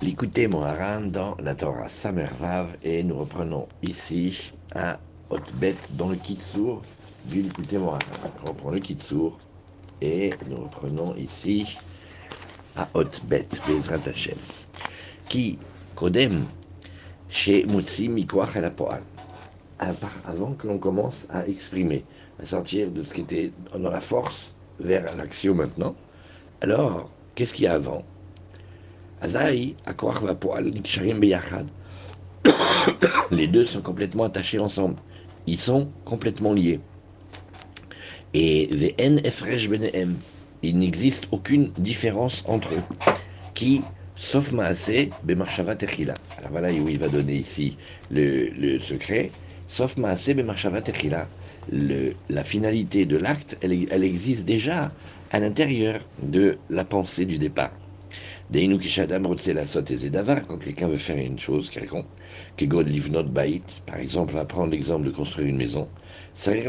l'écouter Moharan dans la Torah Samervav et nous reprenons ici à Hotbet dans le Kitsour du l'écouter Moharan. On reprend le Kitsour et nous reprenons ici à Hotbet, Bezrat Hashem. Qui, Kodem, chez Mutsi Mikoach la Poal. Avant que l'on commence à exprimer, à sortir de ce qui était dans la force vers l'action maintenant. Alors, qu'est-ce qu'il y a avant? Les deux sont complètement attachés ensemble. Ils sont complètement liés. Et il n'existe aucune différence entre eux. Qui, sauf Maasé, Bemarshava Techila. Alors voilà où il va donner ici le, secret. Sauf Maasé, Bemarshava Techila. La finalité de l'acte, elle existe déjà à l'intérieur de la pensée du départ. Deinu kishadam la davar, quand quelqu'un veut faire une chose quelconque, que God livnot bait, par exemple, va prendre l'exemple de construire une maison, il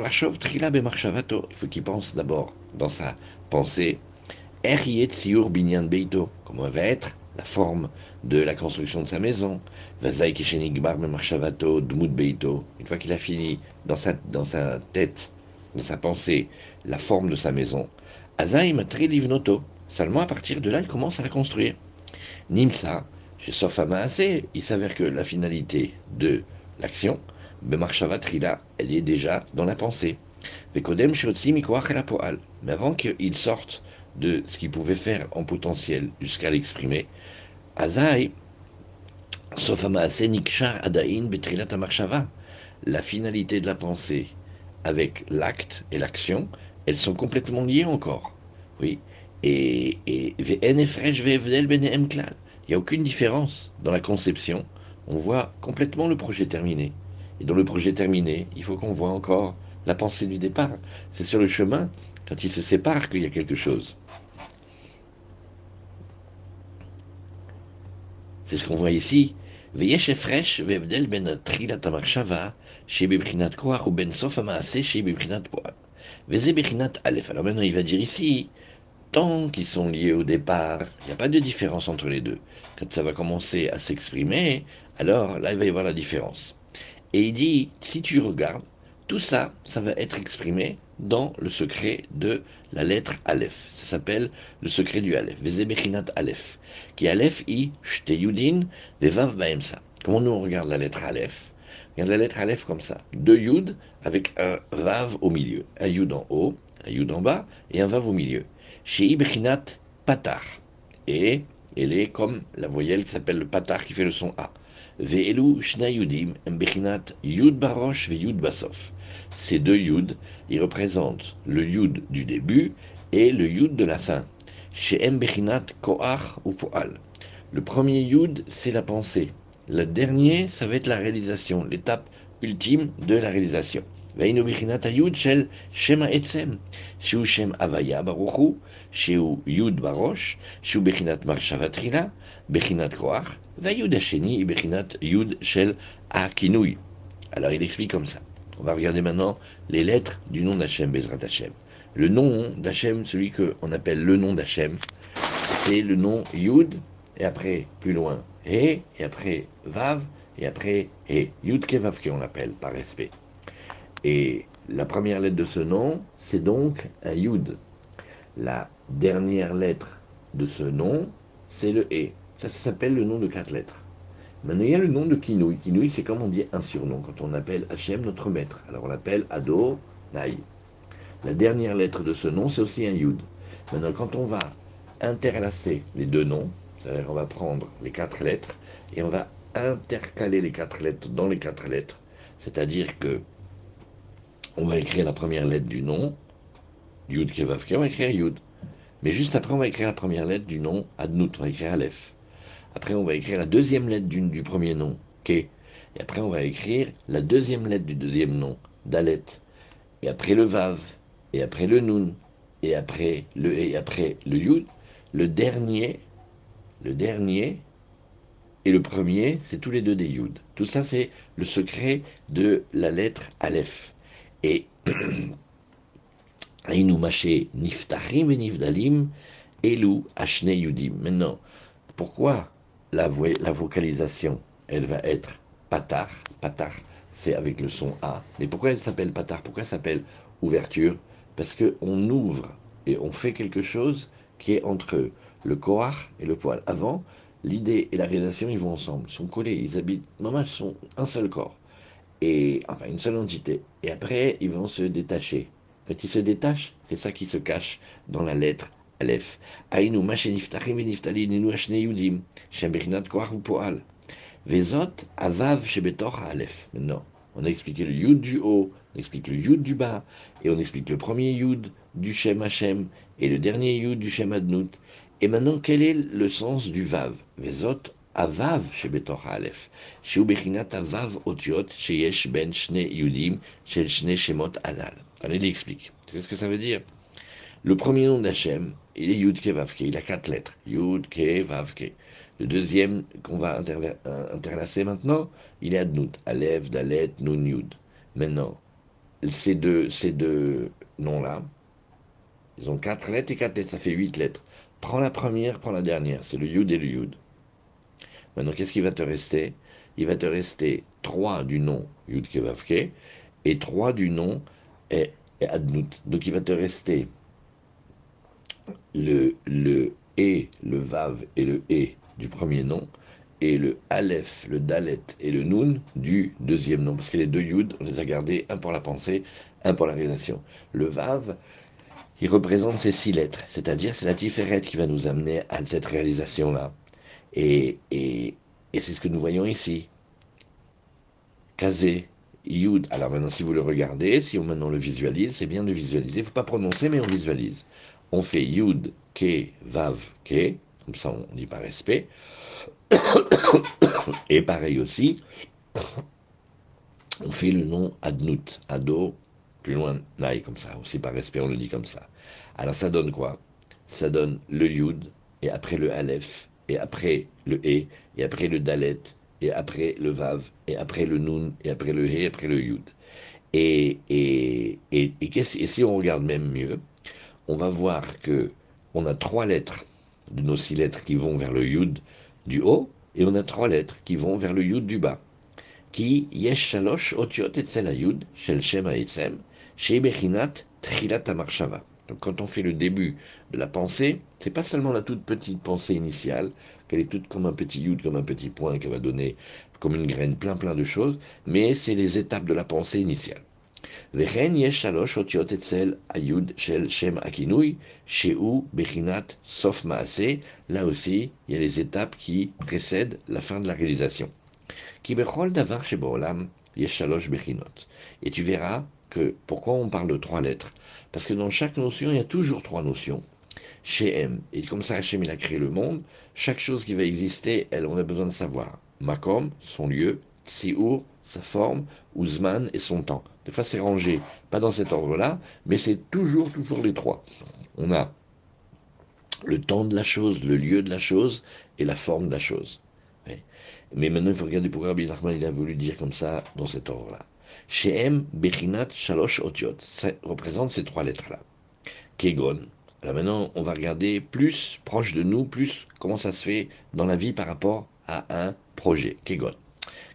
faut qu'il pense d'abord dans sa pensée, beito, comment va être la forme de la construction de sa maison, une fois qu'il a fini dans sa, dans sa tête, dans sa pensée, la forme de sa maison, azai matri livnoto, Seulement à partir de là, il commence à la construire. Nimsa, chez Sofamaase, il s'avère que la finalité de l'action, Bemarshavatrila, elle est déjà dans la pensée. Mais avant qu'il sorte de ce qu'il pouvait faire en potentiel jusqu'à l'exprimer, Azai, Sofamaase Nikshar Adain Betrilat la finalité de la pensée avec l'acte et l'action, elles sont complètement liées encore. Oui, et, il n'y a aucune différence dans la conception. On voit complètement le projet terminé. Et dans le projet terminé, il faut qu'on voit encore la pensée du départ. C'est sur le chemin, quand il se sépare, qu'il y a quelque chose. C'est ce qu'on voit ici. ben Alors maintenant, il va dire ici tant qu'ils sont liés au départ, il n'y a pas de différence entre les deux. Quand ça va commencer à s'exprimer, alors là, il va y avoir la différence. Et il dit, si tu regardes, tout ça, ça va être exprimé dans le secret de la lettre Aleph. Ça s'appelle le secret du Aleph. Vezebechinat Aleph. Qui Aleph i yudin vevav baemsa. Comment nous on regarde la lettre Aleph? Regarde la lettre Aleph comme ça. Deux yud avec un vav au milieu. Un yud en haut, un yud en bas et un vav au milieu chez Ibrinat Patar. Et elle est comme la voyelle qui s'appelle le Patar qui fait le son A. Ve'elu shna yudim yud barosh ve yud basof. Ces deux yud, ils représentent le yud du début et le yud de la fin. Chez Mbechinat koach ou poal. Le premier yud, c'est la pensée. Le dernier, ça va être la réalisation, l'étape ultime de la réalisation. Veinu ayud shel shema etzem, shem avaya baruchu, שהוא יוד בראש, שהוא בחינת מחשבה תחילה, בחינת כוח, והיוד השני היא בחינת יוד של הכינוי. Alors il explique comme ça. On va regarder maintenant les lettres du nom d'Hachem, Bezrat Hachem. Le nom d'Hachem, celui qu'on appelle le nom d'Hachem, c'est le nom Yud, et après, plus loin, He, et après Vav, et après He. Yud Kevavke, on l'appelle par respect. Et la première lettre de ce nom, c'est donc un Yud. La dernière lettre de ce nom, c'est le E. Ça, s'appelle le nom de quatre lettres. Maintenant, il y a le nom de Kinouï. Kinouï, c'est comme on dit un surnom, quand on appelle Hachem notre maître. Alors on l'appelle Ado Naï. La dernière lettre de ce nom, c'est aussi un Yud. Maintenant, quand on va interlacer les deux noms, c'est-à-dire on va prendre les quatre lettres et on va intercaler les quatre lettres dans les quatre lettres, c'est-à-dire que on va écrire la première lettre du nom, Yud Kevavke, on va écrire Yud. Mais juste après, on va écrire la première lettre du nom, Adnout, on va écrire Aleph. Après, on va écrire la deuxième lettre du, du premier nom, Ke. Et après, on va écrire la deuxième lettre du deuxième nom, Dalet. Et après le Vav. Et après le Nun. Et après le, et après le Yud. Le dernier, le dernier et le premier, c'est tous les deux des Yud. Tout ça, c'est le secret de la lettre Aleph. Et Et Nifdalim, Elou Ashne Yudim. Maintenant, pourquoi la, vocalisation, elle va être patar? Patar, c'est avec le son A. Mais pourquoi elle s'appelle patar? Pourquoi elle s'appelle ouverture? Parce qu'on ouvre et on fait quelque chose qui est entre le koar et le poil. Avant, l'idée et la réalisation, ils vont ensemble, ils sont collés, ils habitent, normalement, ils sont un seul corps, et enfin une seule entité. Et après, ils vont se détacher. Quand ils se détachent, c'est ça qui se cache dans la lettre Aleph. Aïnou, yudim, poal. Vezot, avav, shebetor, Aleph. Maintenant, on explique le yud du haut, on explique le yud du bas, et on explique le premier yud du Shem Hashem, et le dernier yud du Shem Adnut. Et maintenant, quel est le sens du Vav? Vezot Avav shebetor Aleph. Sheu bechinat Avav otiot sheyesh ben shne yudim shel shne shemot alal. Allez, il explique. C'est ce que ça veut dire? Le premier nom d'Hachem, il est Yud Ke Vav Ke. Il a quatre lettres. Yud Ke Vav Ke. Le deuxième qu'on va euh, interlacer maintenant, il est Adnut. Aleph, Dalet, Nun, Yud. Maintenant, ces deux, ces deux noms-là, ils ont quatre lettres et quatre lettres, ça fait huit lettres. Prends la première, prends la dernière. C'est le Yud et le Yud. Maintenant, qu'est-ce qui va te rester? Il va te rester trois du nom Yud Kevavke et trois du nom et, Adnut. Donc, il va te rester le, le E, le Vav et le E du premier nom et le Aleph, le Dalet et le Nun du deuxième nom. Parce que les deux Yud, on les a gardés, un pour la pensée, un pour la réalisation. Le Vav, il représente ces six lettres, c'est-à-dire c'est la Tiferet qui va nous amener à cette réalisation-là. Et, et, et c'est ce que nous voyons ici. Kazé, Yud. Alors maintenant, si vous le regardez, si on maintenant le visualise, c'est bien de visualiser. Il ne faut pas prononcer, mais on visualise. On fait Yud, Ke, Vav, Ke. Comme ça, on dit par respect. Et pareil aussi, on fait le nom Adnut, Ado, plus loin, Naï, comme ça, aussi par respect, on le dit comme ça. Alors ça donne quoi? Ça donne le Yud, et après le Aleph, et après le E, et après le Dalet, et après le Vav, et après le Nun, et après le He, et après le Yud. Et, et, et, et, si on regarde même mieux, on va voir que on a trois lettres de nos six lettres qui vont vers le Yud du haut, et on a trois lettres qui vont vers le Yud du bas. Qui yesh shalosh otiot etzel shel shem ha'etzem bechinat trilat Donc quand on fait le début de la pensée, c'est pas seulement la toute petite pensée initiale, qu'elle est toute comme un petit yud, comme un petit point qui va donner comme une graine plein plein de choses, mais c'est les étapes de la pensée initiale. Là aussi, il y a les étapes qui précèdent la fin de la réalisation. Et tu verras que pourquoi on parle de trois lettres? Parce que dans chaque notion, il y a toujours trois notions. Chez M, et comme ça Hachem il a créé le monde, chaque chose qui va exister, elle, on a besoin de savoir. Makom, son lieu, Tsiur, sa forme, Uzman et son temps. Des fois c'est rangé, pas dans cet ordre-là, mais c'est toujours, toujours les trois. On a le temps de la chose, le lieu de la chose et la forme de la chose. Mais maintenant, il faut regarder pourquoi Rabbi Nachman il a voulu dire comme ça, dans cet ordre-là. Sheem Bechinat Shalosh Otiot. Ça représente ces trois lettres-là. Kegon. Alors maintenant, on va regarder plus proche de nous, plus comment ça se fait dans la vie par rapport à un projet. Kegon.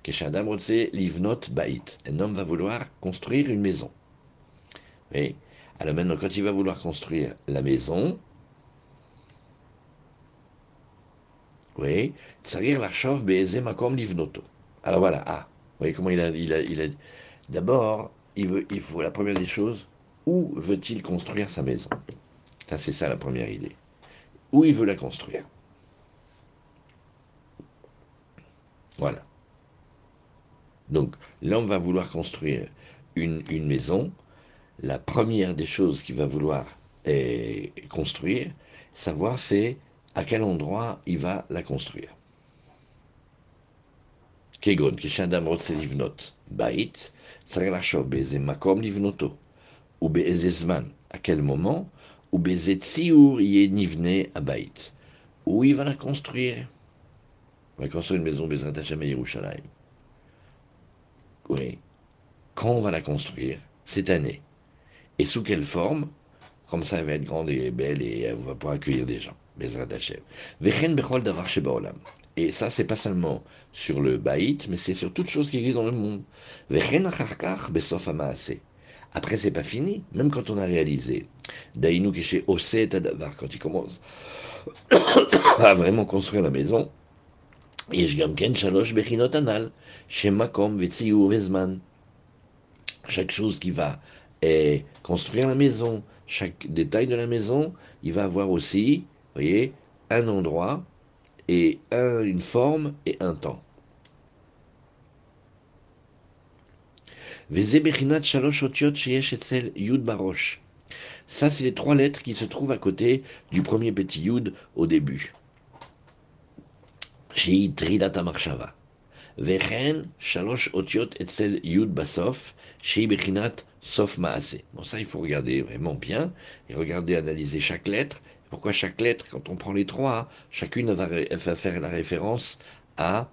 Keshadam Rotse Livnot Bait. Un homme va vouloir construire une maison. Oui. Alors maintenant, quand il va vouloir construire la maison, oui, Tsarir Lachov Makom Livnoto. Alors voilà, ah, vous voyez comment il a, il a, il a D'abord, il, faut la première des choses, où veut-il construire sa maison? Ça, c'est ça la première idée. Où il veut la construire? Voilà. Donc, l'homme va vouloir construire une, maison. La première des choses qu'il va vouloir est construire, savoir c'est à quel endroit il va la construire. Kegon, makom livnoto, ou zman, à quel moment, ou tsiur nivne abait, où il va la construire? Il va construire une maison Bezrat Hashem à Yerushalayim. Oui. Quand on va la construire? Cette année. Et sous quelle forme? Comme ça, elle va être grande et belle et on va pouvoir accueillir des gens. Bezrat Hashem. Vechen bechol davar et ça, c'est pas seulement sur le baït, mais c'est sur toute chose qui existe dans le monde. Après, c'est pas fini, même quand on a réalisé. Daïnou Keshe Osé Tadavar, quand il commence à vraiment construire la maison, chaque chose qui va et construire la maison, chaque détail de la maison, il va avoir aussi, voyez, un endroit et un, une forme et un temps. Ça, c'est les trois lettres qui se trouvent à côté du premier petit yud au début. Shei Trilata Marshava. Vechen Shalosh Otiot Etzel Yud Basof, Shei Bechinat Sof Maase. Bon, ça, il faut regarder vraiment bien et regarder, analyser chaque lettre. Pourquoi chaque lettre, quand on prend les trois, chacune va, faire la référence à,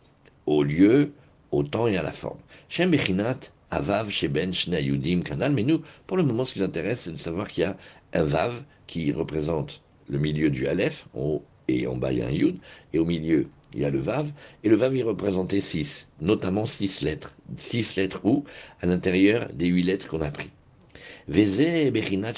au lieu, au temps et à la forme. Shem Bechinat Avav Sheben Shna Kanal. Mais nous, pour le moment, ce qui nous intéresse, c'est de savoir qu'il y a un Vav qui représente le milieu du Aleph, en haut et en bas il y a un Yud, et au milieu il y a le Vav, et le Vav il représentait six, notamment six lettres. Six lettres où À l'intérieur des huit lettres qu'on a pris. Veze Bechinat.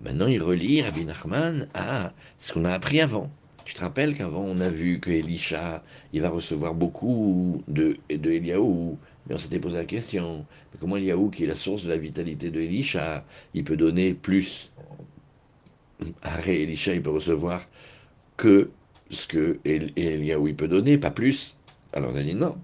Maintenant, il relie Rabbi Nachman à ce qu'on a appris avant. Tu te rappelles qu'avant, on a vu que Elisha, il va recevoir beaucoup de, de Eliaou, mais on s'était posé la question, comment Eliaou, qui est la source de la vitalité de Elisha, il peut donner plus Arrêt, Elisha, il peut recevoir que ce que Eliaou, il peut donner, pas plus. Alors on a dit non.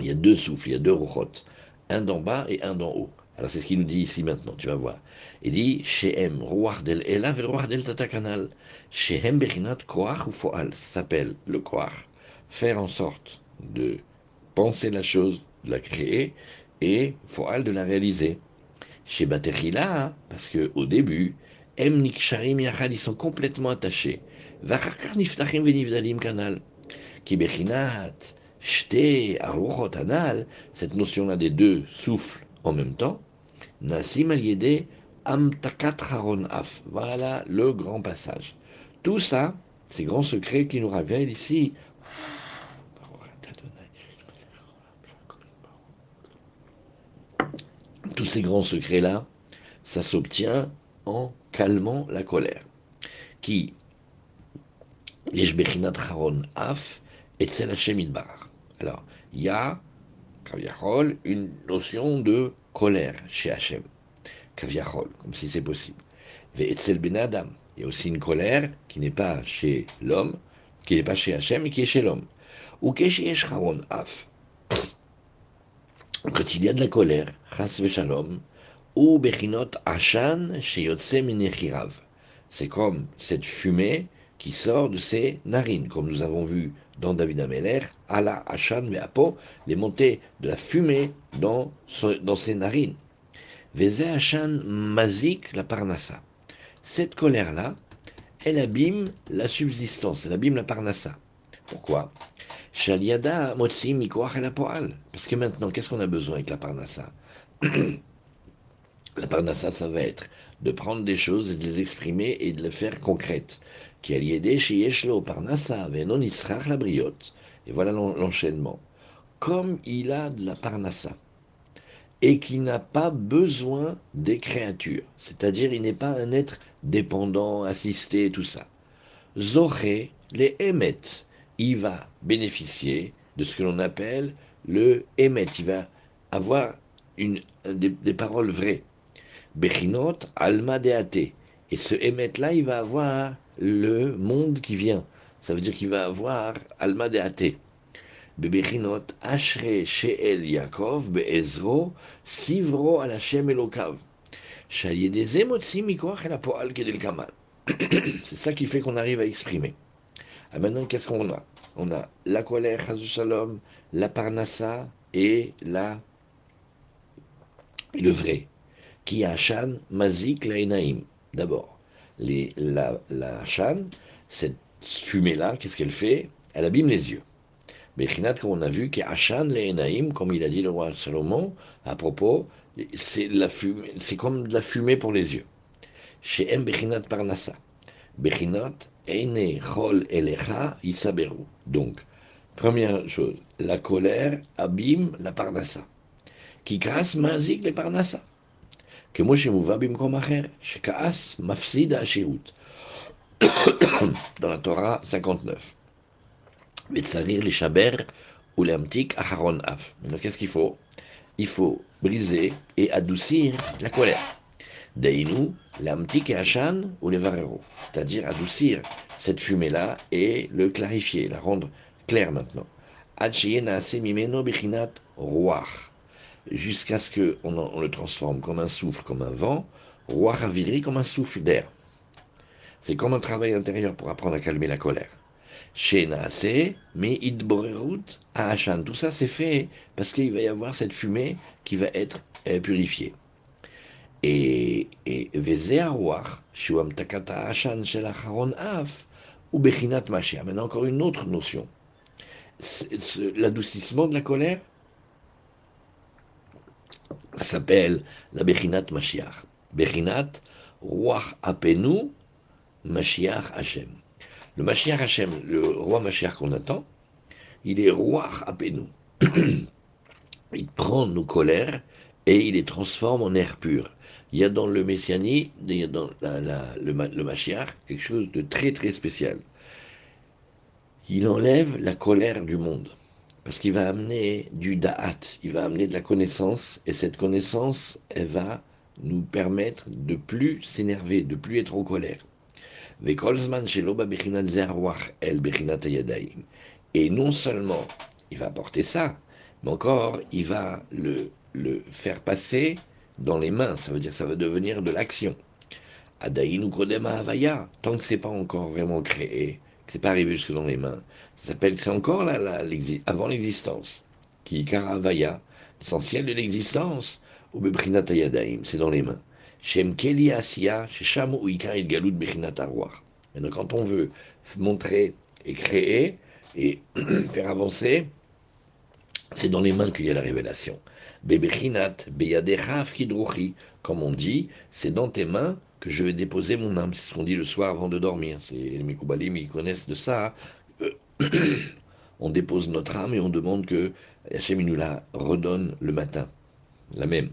Il y a deux souffles, il y a deux rochotes, un d'en bas et un d'en haut. Alors c'est ce qu'il nous dit ici maintenant, tu vas voir. Il dit Shehem, Ruach del Elav et del Tatakanal. Shehem Bechinat Koach ou Foal. Ça s'appelle le Koach. Faire en sorte de penser la chose, de la créer, et Foal de la réaliser. Chez Baterila, parce que au début, Em Niksharim Yachad, ils sont complètement attachés. Vachakar Niftachim Venivdalim Kanal. Ki Bechinat, Shte, Aruchot Anal, cette notion-là des deux souffles en même temps, Nassim al. Voilà le grand passage. Tout ça, ces grands secrets qui nous révèlent ici. Tous ces grands secrets-là, ça s'obtient en calmant la colère. Qui Haron Af et Alors, il y a, une notion de colère chez Hachem. Kaviachol, comme si c'est possible. Ve'etzel ben Adam. Il y a aussi une colère qui n'est pas chez l'homme, qui n'est pas chez Hachem, mais qui est chez l'homme. Ou af. Quand il y a de la colère, chas shalom, ou bechinot ashan sheyotse minechirav. C'est comme cette fumée qui sort de ses narines, comme nous avons vu dans David Ameler, ala ashan ve'apo, les montées de la fumée dans, dans ses narines. Veze mazik la parnassa. Cette colère-là, elle abîme la subsistance, elle abîme la parnassa. Pourquoi? Shaliada motzi la poal. Parce que maintenant, qu'est-ce qu'on a besoin avec la parnassa? La parnassa, ça va être de prendre des choses et de les exprimer et de les faire concrètes. Et voilà l'enchaînement. Comme il a de la parnassa, et qui n'a pas besoin des créatures, c'est-à-dire il n'est pas un être dépendant, assisté, tout ça. Zoré, les émet, il va bénéficier de ce que l'on appelle le émet, il va avoir une, des, paroles vraies. Bechinot, alma deate. Et ce émet-là, il va avoir le monde qui vient. Ça veut dire qu'il va avoir Alma de Athée. Sheel Yaakov Be'ezro Sivro al C'est ça qui fait qu'on arrive à exprimer. Ah, maintenant, qu'est-ce qu'on a? On a la colère, Shalom, la parnassa et la le vrai. Qui a Shan, Mazik, Lainaim, d'abord la, la Shan, cette fumée-là, qu'est-ce qu'elle fait? Elle abîme les yeux. Bechinat, comme on a vu, qui Hachan le comme il a dit le roi Salomon à propos, c'est c'est comme de la fumée pour les yeux. Chez M Bechinat Parnassa. Bechinat Eine chol elecha isaberu. Donc, première chose, la colère abîme la parnassa. Qui casse mazik le parnassa. Dans la Torah 59. Vetsarir les shaber ou l'amtik aharon af. Donc qu'est-ce qu'il faut Il faut briser et adoucir la colère. Hachan ou. C'est-à-dire adoucir cette fumée-là et le clarifier, la rendre claire maintenant. Jusqu'à ce qu'on on le transforme comme un souffle, comme un vent, roar avidri, comme un souffle d'air. C'est comme un travail intérieur pour apprendre à calmer la colère. Mais idborerut Hachan. Tout ça c'est fait parce qu'il va y avoir cette fumée qui va être euh, purifiée. Et, et Shuam Takata Hashan Shel Af, ou Bechinat Mashiach. Maintenant, encore une autre notion. L'adoucissement de la colère s'appelle la Bechinat Mashiach. Bechinat Ruach Apenu Mashiach Hashem. Le Mashiach Hashem, le roi Mashiach qu'on attend, il est Ruach Apenu. il prend nos colères et il les transforme en air pur il y a dans le messianisme, il y a dans le, le quelque chose de très très spécial. Il enlève la colère du monde, parce qu'il va amener du da'at, il va amener de la connaissance, et cette connaissance, elle va nous permettre de plus s'énerver, de plus être en colère. Et non seulement il va apporter ça, mais encore il va le, le faire passer dans les mains, ça veut dire ça va devenir de l'action. Adaïn ou Kodema Havaya, tant que c'est pas encore vraiment créé, que c'est pas arrivé jusque dans les mains, c'est encore là, là avant l'existence, qui Karavaya, l'essentiel de l'existence, ou Bebrinat Ayadaim, c'est dans les mains. Shem Keli Asiya, Shesham ou Ikar Galut Bebrinat Et donc quand on veut montrer et créer et faire avancer, c'est dans les mains qu'il y a la révélation. Bebechinat, Beyadechav Kidruchi, comme on dit, c'est dans tes mains que je vais déposer mon âme. C'est ce qu'on dit le soir avant de dormir. C'est les Mikoubalim, ils connaissent de ça. Euh, on dépose notre âme et on demande que Hachem nous la redonne le matin. La même.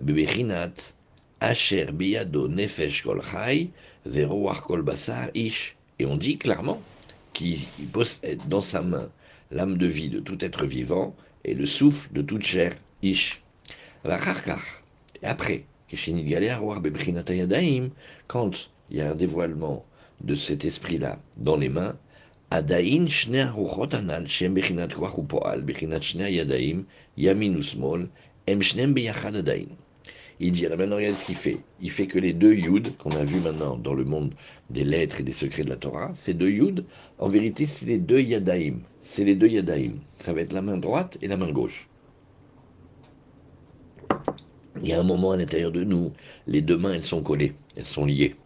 Bebechinat, Asher Biyado Nefesh Kol Chai, Kol Basar Ish. Et on dit clairement qu'il possède dans sa main l'âme de vie de tout être vivant et le souffle de toute chair Ish. Et après, quand il y a un dévoilement de cet esprit-là dans les mains, Il dit, alors maintenant, regardez ce qu'il fait. Il fait que les deux Yud, qu'on a vu maintenant dans le monde des lettres et des secrets de la Torah, ces deux Yud, en vérité, c'est les deux Yadaim. C'est les deux Yadaim. Ça va être la main droite et la main gauche. Il y a un moment à l'intérieur de nous, les deux mains, elles sont collées, elles sont liées.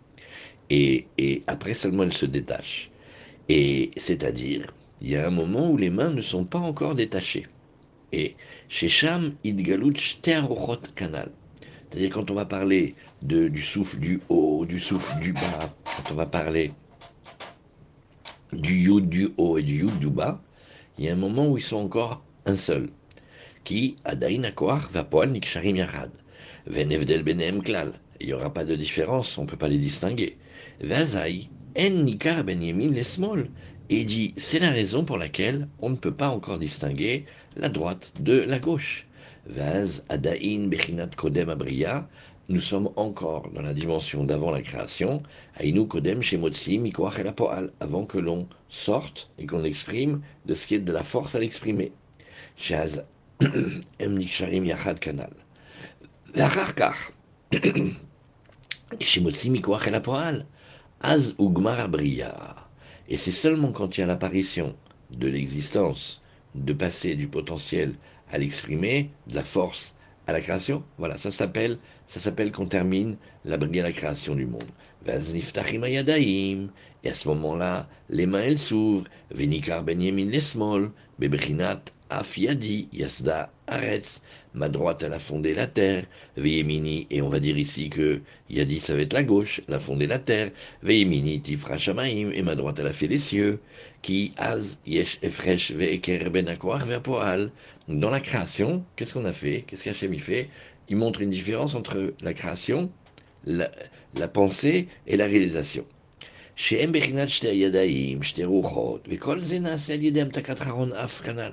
Et, après seulement, elles se détachent. Et c'est-à-dire, il y a un moment où les mains ne sont pas encore détachées. Et chez Sham, Kanal. C'est-à-dire quand on va parler du souffle du haut, du souffle du bas, quand on va parler du yud du haut et du yud du bas, il y a un moment où ils sont encore un seul. Qui, Adain Akoach, Vapoal Niksharim Yachad. Venevdel Benem Klal. Il n'y aura pas de différence, on ne peut pas les distinguer. Vazai, Nika Benyamin Lesmol et dit c'est la raison pour laquelle on ne peut pas encore distinguer la droite de la gauche. Vaz, Adaïn, Bechinat, Kodem, Abria, nous sommes encore dans la dimension d'avant la création, Aïnou Kodem Shemotsi Mikoach El avant que l'on sorte et qu'on exprime de ce qui est de la force à l'exprimer. Shaz Em Niksharim Yachad Kanal. Vacharkar Shemotsi Mikoach El Apoal. Az Ougmar Et c'est seulement quand il y a l'apparition de l'existence, de passer du potentiel à l'exprimer, de la force à la création, voilà, ça s'appelle, ça s'appelle qu'on termine la brigade à la création du monde. Et à ce moment-là, les mains elles s'ouvrent. Venikar ben yemin lesmol, bebrichinat afiadi yasda Aretz. Ma droite, elle a fondé la terre. Veyemini, et on va dire ici que Yadi, ça va être la gauche, elle a fondé la terre. Veyemini, Tifra Shamaim, et ma droite, elle a fait les cieux. Qui Az, Yesh, Efresh, Ve'eker, Ben Akoar, Ve'apoal. Dans la création, qu'est-ce qu'on a fait Qu'est-ce qu'Hachem y fait Il montre une différence entre la création, la, la pensée et la réalisation. שהם בחינת שתי הידיים, שתי רוחות, וכל זה נעשה על ידי המתקת חרון אף כנ"ל.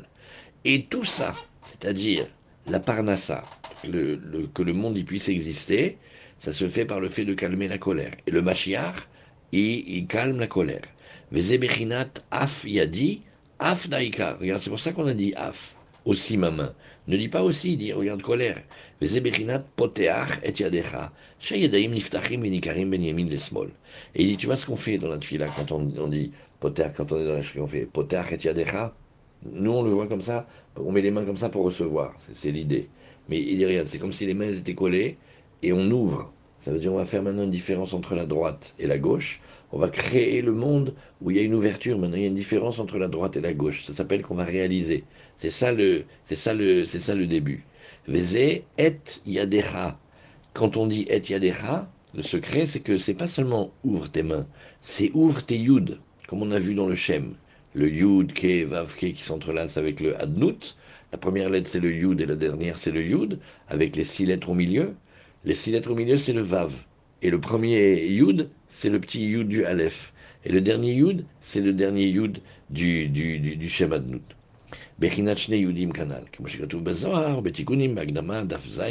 Et tout ça, c'est-à-dire la parnassa, que le monde y puisse exister, ça se fait par le fait de calmer la colère. Et le Mashiach, il, il calme la colère. Vezebechinat af yadi, af daika. Regarde, c'est pour ça qu'on a dit af, aussi ma main. Ne dis pas aussi, dis, regarde colère. Vezebechinat poteach et yadecha. Sheyadaim niftachim venikarim ben yamin lesmol. Et il dit, tu vois ce qu'on fait dans la tefila quand on, dit poteach, quand on est dans la on fait poteach et yadecha. Nous, on le voit comme ça, on met les mains comme ça pour recevoir, c'est l'idée. Mais il dit rien, c'est comme si les mains étaient collées et on ouvre. Ça veut dire on va faire maintenant une différence entre la droite et la gauche. On va créer le monde où il y a une ouverture. Maintenant, il y a une différence entre la droite et la gauche. Ça s'appelle qu'on va réaliser. C'est ça le, c'est ça le, c'est ça le début. Vezé et yadecha. Quand on dit et yadecha, le secret, c'est que c'est pas seulement ouvre tes mains, c'est ouvre tes yud, comme on a vu dans le Shem le Yud, Ke, Vav, Ke qui s'entrelacent avec le Adnut. La première lettre c'est le Yud et la dernière c'est le Yud, avec les six lettres au milieu. Les six lettres au milieu c'est le Vav. Et le premier Yud, c'est le petit Yud du Aleph. Et le dernier Yud, c'est le dernier Yud du, du, du, du Shem Adnut. בחינת שני יהודים כנ"ל, כמו שכתוב בזוהר, בתיקונים, בהקדמה, דף ז',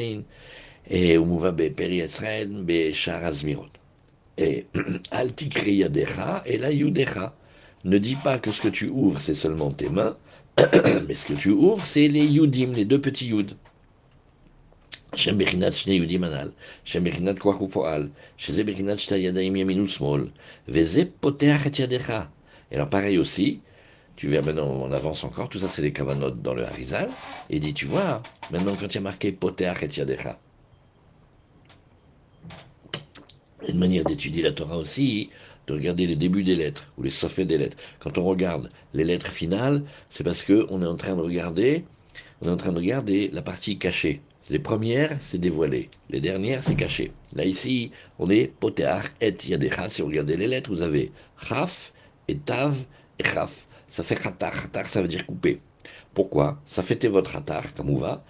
ומובא בפרי ישראל, בשער הזמירות. אל תקרא ידיך, אלא יודיך. ne dis pas que ce que tu ouvres, c'est seulement tes mains, mais ce que tu ouvres, c'est les yudim, les deux petits yud. Yudim anal, shta yadayim yamin usmol, veze poteach et yadecha. Alors pareil aussi, tu vois maintenant, on avance encore, tout ça c'est les kavanot dans le Harizal, et dit, tu vois, maintenant quand il y marqué poteach et yadecha, une manière d'étudier la Torah aussi, de regarder les débuts des lettres ou les soffets des lettres. Quand on regarde les lettres finales, c'est parce que on est en train de regarder, on est en train de regarder la partie cachée. Les premières, c'est dévoilé. Les dernières, c'est caché. Là, ici, on est poteach et yadecha. Si vous regardez les lettres, vous avez chaf et tav et chaf. Ça fait khatar. Khatar, ça veut dire couper. Pourquoi? Ça fait votre khatar, comme on va?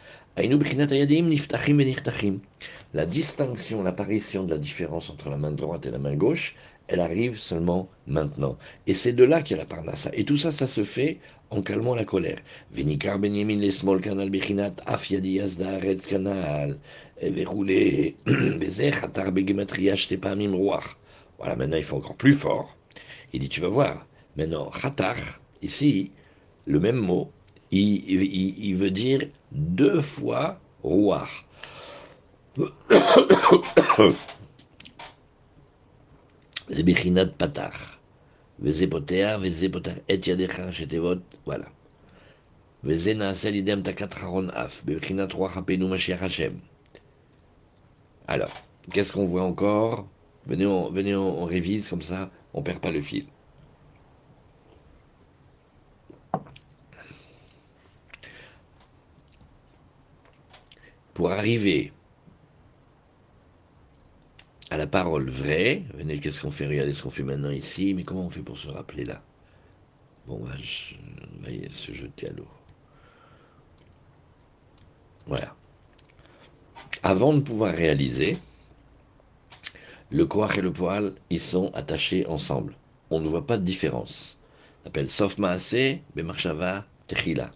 La distinction, l'apparition de la différence entre la main droite et la main gauche, elle arrive seulement maintenant. Et c'est de là qu'il y a la parnassa. Et tout ça, ça se fait en calmant la colère. Vinikar benyamin les small canal bechinat af yadi yazda red canal verroulé bezer hatar begematria shtepamim roach. Voilà, maintenant il faut encore plus fort. Il dit, tu vas voir, maintenant, hatar, ici, le même mot, il, il, il veut dire deux fois roi. C'est Bechinat Patar. Vezepotea, Vezepotar et Yadecha, Shetevot, voilà. Vezena, Salidem, Takat, Haron, Af, Bechinat, Roi, Hapenu, Mashiach, Hashem. Alors, qu'est-ce qu'on voit encore? Venez, on, venez on, on, révise comme ça, on perd pas le fil. Pour arriver à la parole vraie. Venez, qu'est-ce qu'on fait Regardez ce qu'on fait maintenant ici? Mais comment on fait pour se rappeler là? Bon, on va, on va se jeter à l'eau. Voilà. Avant de pouvoir réaliser, le koach et le poil, ils sont attachés ensemble. On ne voit pas de différence. On appelle Sof Maase, Bemarshava, Techila.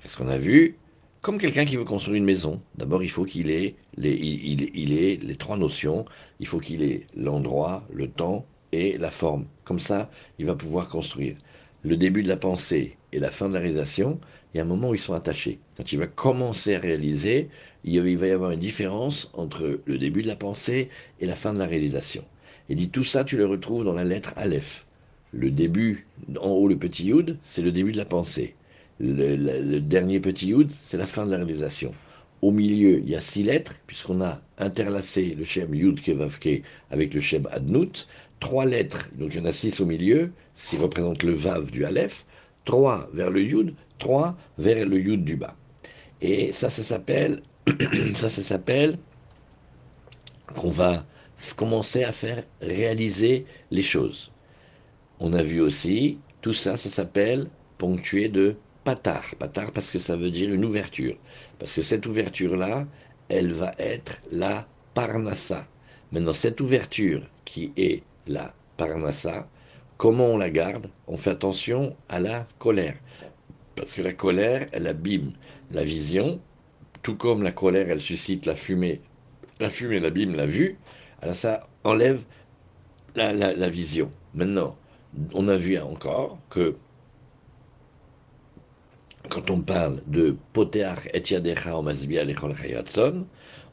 Qu'est-ce qu'on a vu comme quelqu'un qui veut construire une maison, d'abord il faut qu'il ait les, il, il ait les trois notions. Il faut qu'il ait l'endroit, le temps et la forme. Comme ça, il va pouvoir construire. Le début de la pensée et la fin de la réalisation, il y a un moment où ils sont attachés. Quand il va commencer à réaliser, il va y avoir une différence entre le début de la pensée et la fin de la réalisation. Il dit tout ça, tu le retrouves dans la lettre Aleph. Le début, en haut le petit Yud, c'est le début de la pensée. Le, dernier petit Yud, c'est la fin de la réalisation. Au milieu, il y a six lettres, puisqu'on a interlacé le Shem Yud Kevavke avec le Shem Adnut. Trois lettres, donc il y en a six au milieu, qui représentent le Vav du Aleph. Trois vers le Yud, trois vers le Yud du bas. Et ça, ça s'appelle, ça, ça s'appelle qu'on va commencer à faire réaliser les choses. On a vu aussi, tout ça, ça s'appelle ponctué de patar. Patar parce que ça veut dire une ouverture. Parce que cette ouverture-là, elle va être la parnassa. Maintenant, cette ouverture qui est la parnassa, comment on la garde? On fait attention à la colère. Parce que la colère, elle abîme la vision, tout comme la colère, elle suscite la fumée. La fumée, elle abîme la vue. Alors ça enlève la, vision. Maintenant, on a vu encore que quand on parle de Poteach et Yadecha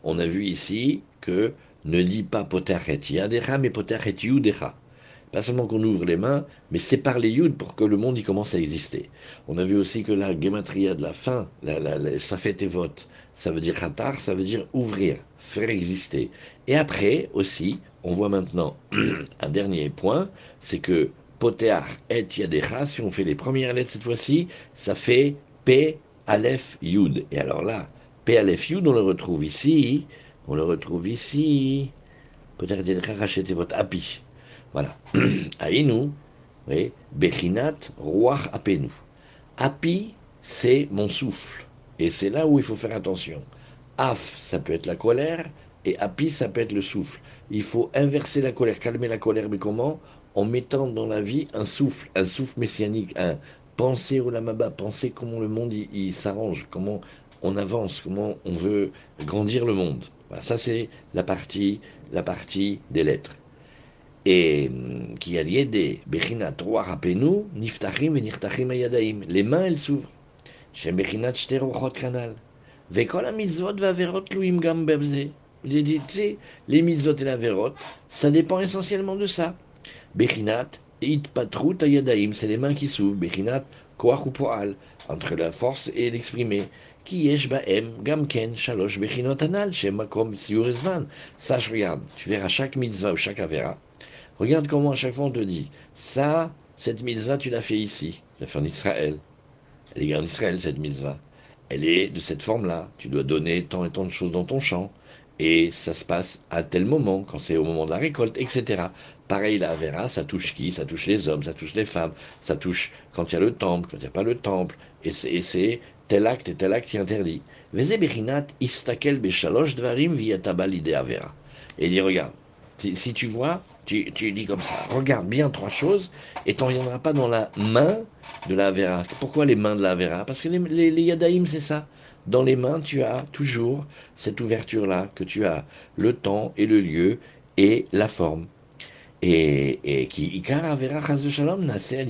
on a vu ici que ne lit pas Poteach et Yadecha, mais Poteach et Yudecha. Pas seulement qu'on ouvre les mains, mais c'est par les Yud pour que le monde y commence à exister. On a vu aussi que la gematria de la fin, ça fait vote, ça veut dire khatar, ça veut dire ouvrir, faire exister. Et après aussi, on voit maintenant un dernier point, c'est que Poteach et Yadecha, si on fait les premières lettres cette fois-ci, ça fait P, Aleph, Yud. Et alors là, P, Aleph, Yud, on le retrouve ici, on le retrouve ici. Peut-être Yadecha, rachetez votre api. Voilà. Aïnou, oui, Bechinat, Roach Apenu. Api, c'est mon souffle. Et c'est là où il faut faire attention. Af, ça peut être la colère, et api, ça peut être le souffle. Il faut inverser la colère, calmer la colère, mais comment? En mettant dans la vie un souffle, un souffle messianique, un penser au lamaba, penser comment le monde il, s'arrange, comment on avance, comment on veut grandir le monde. ça c'est la partie, la partie des lettres et qui a lié des Bechinat Roi Rapenu, Niftachim et Niftachim Ayadaim. Les mains, elles s'ouvrent. Chez Bechinat Shter Rochot Kanal. Vekol Amizot va Verot Louim Gam Bebze. Il dit, tu sais, les mitzvot et la verot, ça dépend essentiellement de ça. Bechinat, it patrut ayadaim, c'est les mains qui s'ouvrent. Bechinat, koach ou poal, entre la force et l'exprimer. Qui yesh baem, gamken, shalosh, bechinot anal, chez makom, siurezvan. Sache, regarde, tu verras chaque mitzvah ou chaque avera. Regarde comment à chaque fois on te dit, ça, cette mitzvah, tu l'as fait ici, tu l'as fait en Israël. Elle est en Israël, cette mitzvah. Elle est de cette forme-là. Tu dois donner tant et tant de choses dans ton champ. Et ça se passe à tel moment, quand c'est au moment de la récolte, etc. Pareil, la Vera, ça touche qui? Ça touche les hommes, ça touche les femmes, ça touche quand il y a le temple, quand il n'y a pas le temple. Et c'est tel acte et tel acte qui est interdit. istakel dvarim Et dit, regarde, si tu vois, tu, tu, dis comme ça, regarde bien trois choses, et tu n'en viendras pas dans la main de la Vera. Pourquoi les mains de la Vera? Parce que les, les, Yadaïm, c'est ça. Dans les mains, tu as toujours cette ouverture-là, que tu as le temps et le lieu et la forme. Et, et qui Ikar Avera Chaz Shalom Nase Al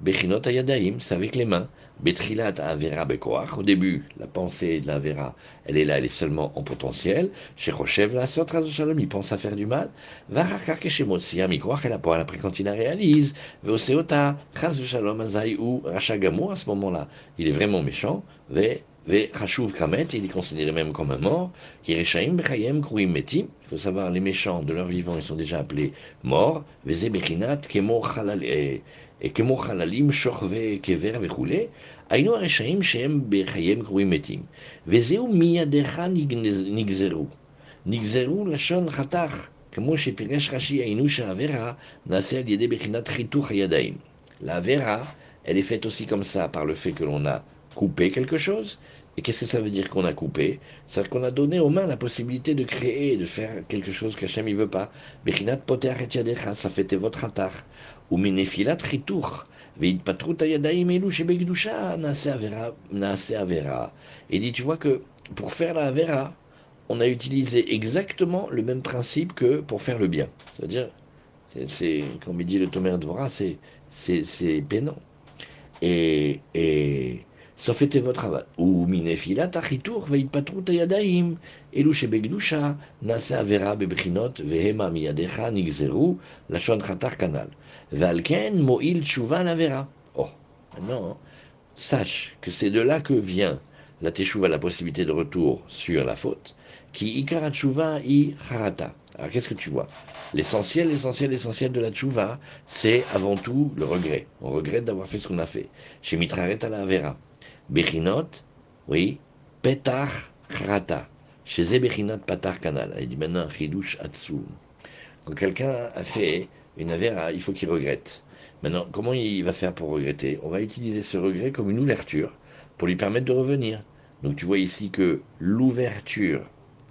Bechinot Ayadaim, c'est avec les mains. Betrilat Avera Bekoach, au début, la pensée de la Vera, elle est là, elle est seulement en potentiel. Chez Rochev, la sœur Shalom, il pense à faire du mal. Varachar Keshemot Siyam, il croit qu'elle a pas, après quand il la réalise. Veoseota, Shalom Azai ou Rachagamour, à ce moment-là, il est vraiment méchant. Ve il est considéré même comme un mort. Kireshaim Bechayem Kruim Metim, il faut savoir, les méchants de leur vivant, ils sont déjà appelés morts. Veze Bechinat Kemo Chalal, כמו חללים שוכבי קבר וכולי, היינו הרשעים שהם בחייהם קרויים מתים. וזהו מידיך נגזרו. נגזרו לשון חתך, כמו שפירש רש"י, היינו שהעבירה נעשה על ידי בחינת חיתוך הידיים. לעבירה, elle est faite aussi comme ça, par le fait que l'on a coupé quelque chose, Et qu'est-ce que ça veut dire qu'on a coupé? Dire qu'on a donné aux mains la possibilité de créer, de faire quelque chose qu'Hachem ne veut pas. Bechinat poter et ça fait votre atar. Ou minefilat ritour. Et dit, tu vois que pour faire la avera, on a utilisé exactement le même principe que pour faire le bien. C'est-à-dire, c'est, comme il dit le Tomer Dvora, c'est, c'est, c'est pénant. Et, et, Sofetevot Rabat. Ou Minefila Tachitour Veitpatrut Yadaim. Eluche Begdusha Nase Avera Bebrinot Vehema Miadecha Nigzeru Lachon Khatar Kanal. Valken Moil Tshuvan Avera. Oh, maintenant, sache que c'est de là que vient la Teshuvah, la possibilité de retour sur la faute, qui Ikara Tshuva I Harata. Alors qu'est-ce que tu vois? L'essentiel, l'essentiel, l'essentiel de la tshuva, c'est avant tout le regret. On regrette d'avoir fait ce qu'on a fait. Chez Mitraret la Avera. Bechinot, oui, Petar Rata. Chez Zeberinat Patar Kanal. Il dit maintenant Hidush Atsu. Quand quelqu'un a fait une avéra, il faut qu'il regrette. Maintenant, comment il va faire pour regretter? On va utiliser ce regret comme une ouverture pour lui permettre de revenir. Donc tu vois ici que l'ouverture,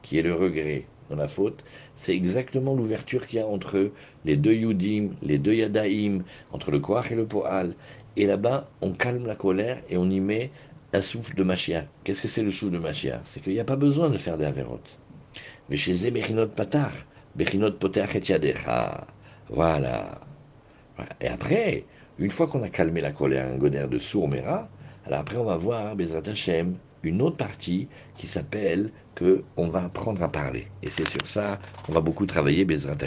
qui est le regret dans la faute, c'est exactement l'ouverture qu'il y a entre les deux Yudim, les deux Yadaim, entre le Koach et le Poal. Et là-bas, on calme la colère et on y met un souffle de Mashiach. Qu'est-ce que c'est le souffle de Mashiach? C'est qu'il n'y a pas besoin de faire des avérotes. Mais chez eux, Bechinot Patar, Bechinot Poter et Voilà. Et après, une fois qu'on a calmé la colère, goner de Sourmera, alors après on va voir, Bezrat Hashem, une autre partie qui s'appelle que on va apprendre à parler. Et c'est sur ça qu'on va beaucoup travailler, Bezrat